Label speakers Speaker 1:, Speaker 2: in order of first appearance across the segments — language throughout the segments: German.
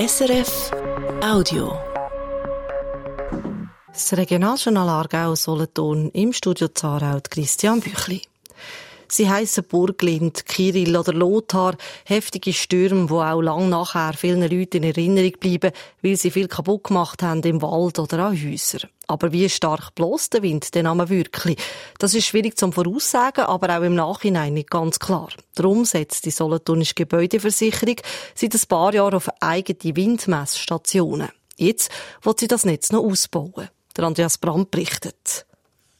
Speaker 1: SRF Audio.
Speaker 2: Das Regionaljournal Aargau Solothurn im Studio Zarau Christian Büchli. Sie heissen Burglind, Kirill oder Lothar, heftige Stürme, die auch lang nachher vielen Leuten in Erinnerung bleiben, weil sie viel kaputt gemacht haben im Wald oder an Häusern. Aber wie stark bloß der Wind den Namen wirklich? Das ist schwierig zum Voraussagen, aber auch im Nachhinein nicht ganz klar. Darum setzt die Solothurnische Gebäudeversicherung seit ein paar Jahren auf eigene Windmessstationen. Jetzt wird sie das Netz noch ausbauen. Der Andreas Brandt berichtet.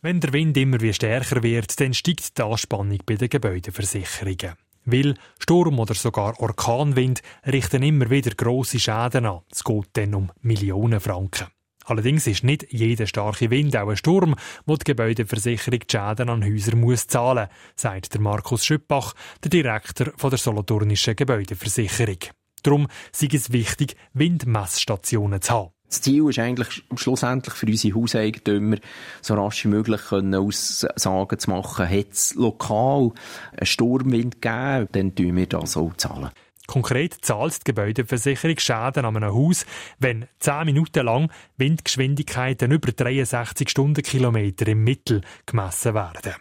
Speaker 3: Wenn der Wind immer wie stärker wird, dann steigt die Anspannung bei den Gebäudeversicherungen. Weil Sturm oder sogar Orkanwind richten immer wieder grosse Schäden an. Es geht dann um Millionen Franken. Allerdings ist nicht jeder starke Wind auch ein Sturm, wo die Gebäudeversicherung die Schäden an Häusern muss zahlen, sagt der Markus Schüppach, der Direktor der Solothurnischen Gebäudeversicherung. Darum sei es wichtig, Windmessstationen zu haben.
Speaker 4: Das Ziel ist eigentlich schlussendlich für unsere Hauseigentümer, so rasch wie möglich Aussagen zu machen, hat es lokal einen Sturmwind gegeben, dann tun wir das auch zahlen.
Speaker 3: Konkret zahlt die Gebäudeversicherung Schäden an einem Haus, wenn 10 Minuten lang Windgeschwindigkeiten über 63 Stundenkilometer im Mittel gemessen werden.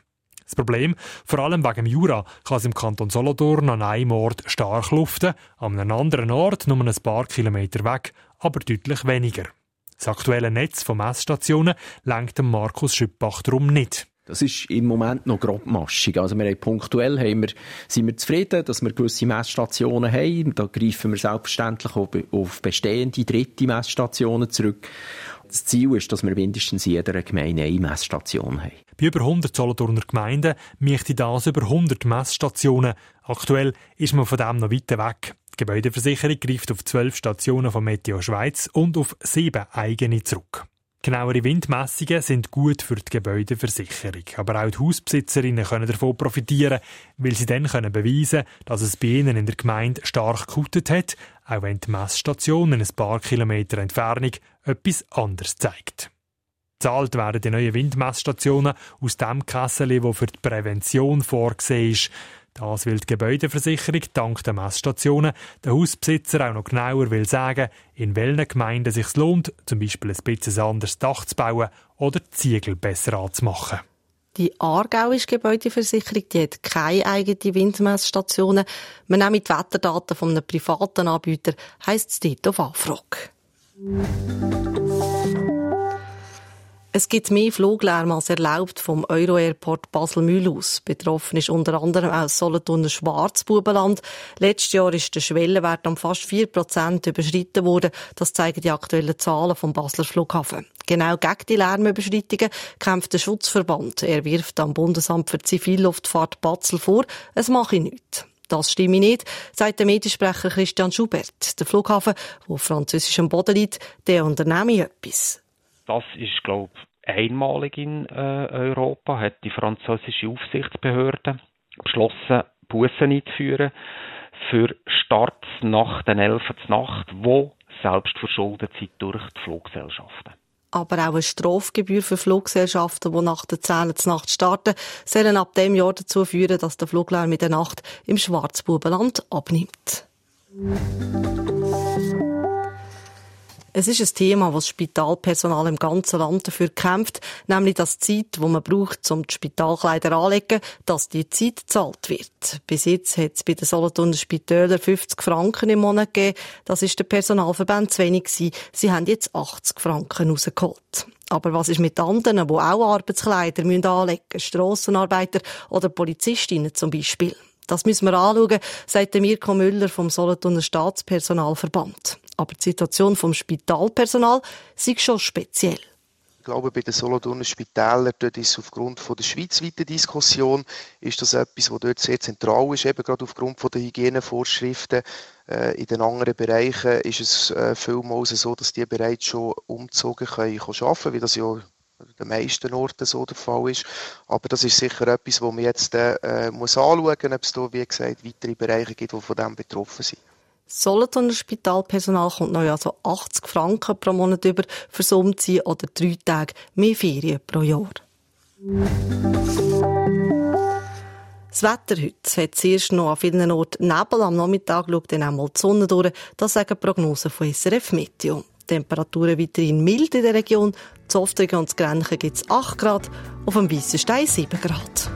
Speaker 3: Das Problem, vor allem wegen Jura, kann es im Kanton Solothurn an einem Ort stark luften, an einem anderen Ort nur ein paar Kilometer weg, aber deutlich weniger. Das aktuelle Netz von Messstationen lenkt Markus Schüppach darum nicht.
Speaker 4: Das ist im Moment noch grobmaschig. Also wir haben punktuell haben wir, sind wir zufrieden, dass wir gewisse Messstationen haben. Da greifen wir selbstverständlich auf bestehende dritte Messstationen zurück. Das Ziel ist, dass wir mindestens in jeder Gemeinde eine Messstation haben.
Speaker 3: Bei über 100 Solothurner Gemeinden möchte das über 100 Messstationen. Aktuell ist man von dem noch weit weg. Die Gebäudeversicherung greift auf 12 Stationen von Meteo Schweiz und auf sieben eigene zurück. Genauere Windmessungen sind gut für die Gebäudeversicherung. Aber auch die Hausbesitzerinnen können davon profitieren, weil sie dann können beweisen können, dass es bei ihnen in der Gemeinde stark gekutet hat, auch wenn die Messstation in ein paar Kilometer Entfernung etwas anderes zeigt. Zahlt werden die neuen Windmessstationen aus dem Kessel, wo für die Prävention vorgesehen ist. Das will die Gebäudeversicherung dank der Messstationen der Hausbesitzer auch noch genauer will sagen, in welchen Gemeinden sich lohnt, zum Beispiel ein bisschen anderes Dach zu bauen oder die Ziegel besser anzumachen.
Speaker 2: Die Aargauische Gebäudeversicherung die hat keine eigenen Windmessstationen. Man nimmt die Wetterdaten von einem privaten Anbieter, heisst es dort auf Anfrage. Es gibt mehr Fluglärm als erlaubt vom Euro-Airport Basel-Mühl aus. Betroffen ist unter anderem auch Solothurner Schwarzbubenland. Letztes Jahr ist der Schwellenwert um fast 4% überschritten worden. Das zeigen die aktuellen Zahlen vom Basler Flughafen. Genau gegen die Lärmüberschreitungen kämpft der Schutzverband. Er wirft am Bundesamt für Zivilluftfahrt Basel vor, es mache nichts. Das stimme nicht, sagt der Mediensprecher Christian Schubert. Der Flughafen, wo französischem Boden liegt, der unternehme etwas.
Speaker 5: Das ist, glaube ich, einmalig in äh, Europa, hat die französische Aufsichtsbehörde beschlossen, Bussen einzuführen für Starts nach den 11. Nacht, wo selbst verschuldet sind durch die Fluggesellschaften.
Speaker 2: Aber auch eine Strafgebühr für Fluggesellschaften, die nach der 10. Nacht starten, sollen ab dem Jahr dazu führen, dass der Fluglärm in der Nacht im Schwarzbubenland abnimmt. Es ist ein Thema, das Spitalpersonal im ganzen Land dafür kämpft, nämlich dass die Zeit, die man braucht, um die Spitalkleider anzulegen, dass die Zeit gezahlt wird. Bis jetzt hat es bei den Solothurner Spitälern 50 Franken im Monat gegeben. Das ist der Personalverband zu wenig gewesen. Sie haben jetzt 80 Franken rausgeholt. Aber was ist mit anderen, die auch Arbeitskleider anlegen müssen? Strassenarbeiter oder Polizistinnen zum Beispiel? Das müssen wir anschauen, sagt Mirko Müller vom Solothurner Staatspersonalverband. Aber die Situation vom Spitalpersonal ist schon speziell.
Speaker 6: Ich glaube, bei den Solothurner Spitälern, dort ist aufgrund von der schweizweiten Diskussion, ist das etwas, was dort sehr zentral ist, eben gerade aufgrund von der Hygienevorschriften. Äh, in den anderen Bereichen ist es äh, vielmals so, dass die bereits schon umgezogen können, können arbeiten wie das ja den meisten Orten so der Fall ist. Aber das ist sicher etwas, wo man jetzt äh, muss anschauen muss, ob es da, wie gesagt, weitere Bereiche gibt, die von dem betroffen sind.
Speaker 2: Solothurner Spitalpersonal kommt noch also 80 Franken pro Monat über fürs Umziehen oder drei Tage mehr Ferien pro Jahr. Das Wetter heute hat zuerst noch an vielen Orten Nebel, am Nachmittag schaut dann einmal die Sonne durch. Das sagen Prognosen von SRF Meteo. Temperaturen weiterhin mild in der Region. Zu Oftringen und Grenchen gibt es 8 Grad, auf dem Weissenstein 7 Grad.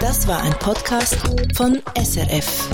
Speaker 1: Das war ein Podcast von SRF.